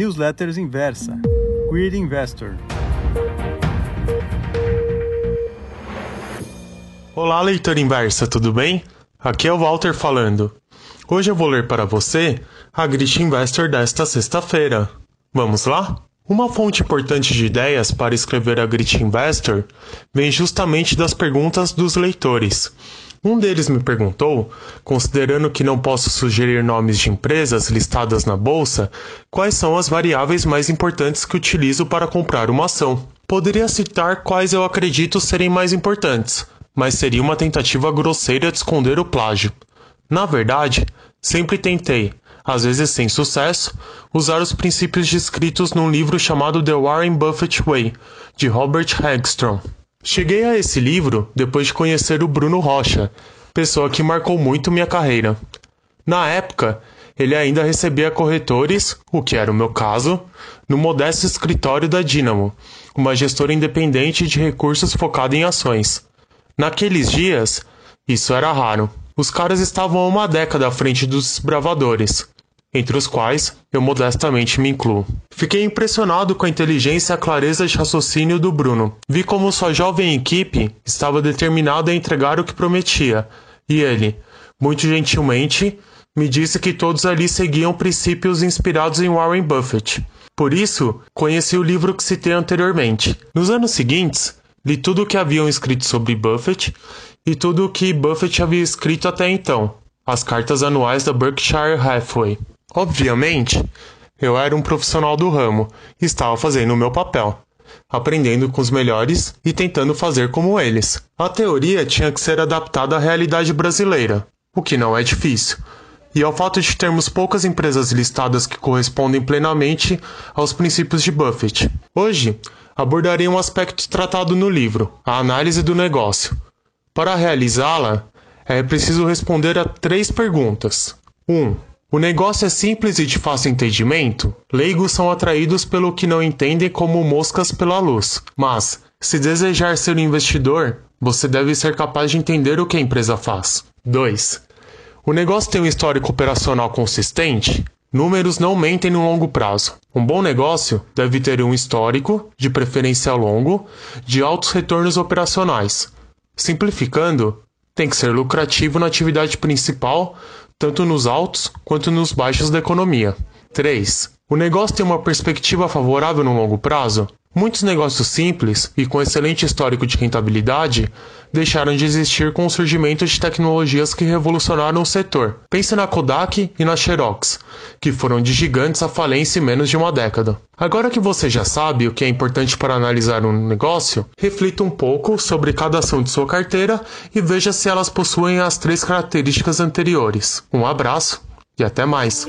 Newsletters Inversa. Queer Investor. Olá, leitor inversa, tudo bem? Aqui é o Walter falando. Hoje eu vou ler para você a Grit Investor desta sexta-feira. Vamos lá? Uma fonte importante de ideias para escrever a Grit Investor vem justamente das perguntas dos leitores. Um deles me perguntou, considerando que não posso sugerir nomes de empresas listadas na bolsa, quais são as variáveis mais importantes que utilizo para comprar uma ação. Poderia citar quais eu acredito serem mais importantes, mas seria uma tentativa grosseira de esconder o plágio. Na verdade, sempre tentei, às vezes sem sucesso, usar os princípios descritos num livro chamado The Warren Buffett Way, de Robert Hagstrom. Cheguei a esse livro depois de conhecer o Bruno Rocha, pessoa que marcou muito minha carreira. Na época, ele ainda recebia corretores, o que era o meu caso, no modesto escritório da Dynamo, uma gestora independente de recursos focada em ações. Naqueles dias, isso era raro. Os caras estavam há uma década à frente dos desbravadores entre os quais eu modestamente me incluo. Fiquei impressionado com a inteligência e a clareza de raciocínio do Bruno. Vi como sua jovem equipe estava determinada a entregar o que prometia, e ele, muito gentilmente, me disse que todos ali seguiam princípios inspirados em Warren Buffett. Por isso, conheci o livro que citei anteriormente. Nos anos seguintes, li tudo o que haviam escrito sobre Buffett e tudo o que Buffett havia escrito até então, as cartas anuais da Berkshire Hathaway. Obviamente, eu era um profissional do ramo e estava fazendo o meu papel, aprendendo com os melhores e tentando fazer como eles. A teoria tinha que ser adaptada à realidade brasileira, o que não é difícil. E ao fato de termos poucas empresas listadas que correspondem plenamente aos princípios de Buffett. Hoje, abordarei um aspecto tratado no livro, a análise do negócio. Para realizá-la, é preciso responder a três perguntas. 1. Um, o negócio é simples e de fácil entendimento? Leigos são atraídos pelo que não entendem como moscas pela luz. Mas, se desejar ser um investidor, você deve ser capaz de entender o que a empresa faz. 2. O negócio tem um histórico operacional consistente? Números não mentem no longo prazo. Um bom negócio deve ter um histórico, de preferência longo, de altos retornos operacionais. Simplificando, tem que ser lucrativo na atividade principal, tanto nos altos quanto nos baixos da economia. 3. O negócio tem uma perspectiva favorável no longo prazo? Muitos negócios simples e com excelente histórico de rentabilidade deixaram de existir com o surgimento de tecnologias que revolucionaram o setor. Pense na Kodak e na Xerox, que foram de gigantes à falência em menos de uma década. Agora que você já sabe o que é importante para analisar um negócio, reflita um pouco sobre cada ação de sua carteira e veja se elas possuem as três características anteriores. Um abraço e até mais!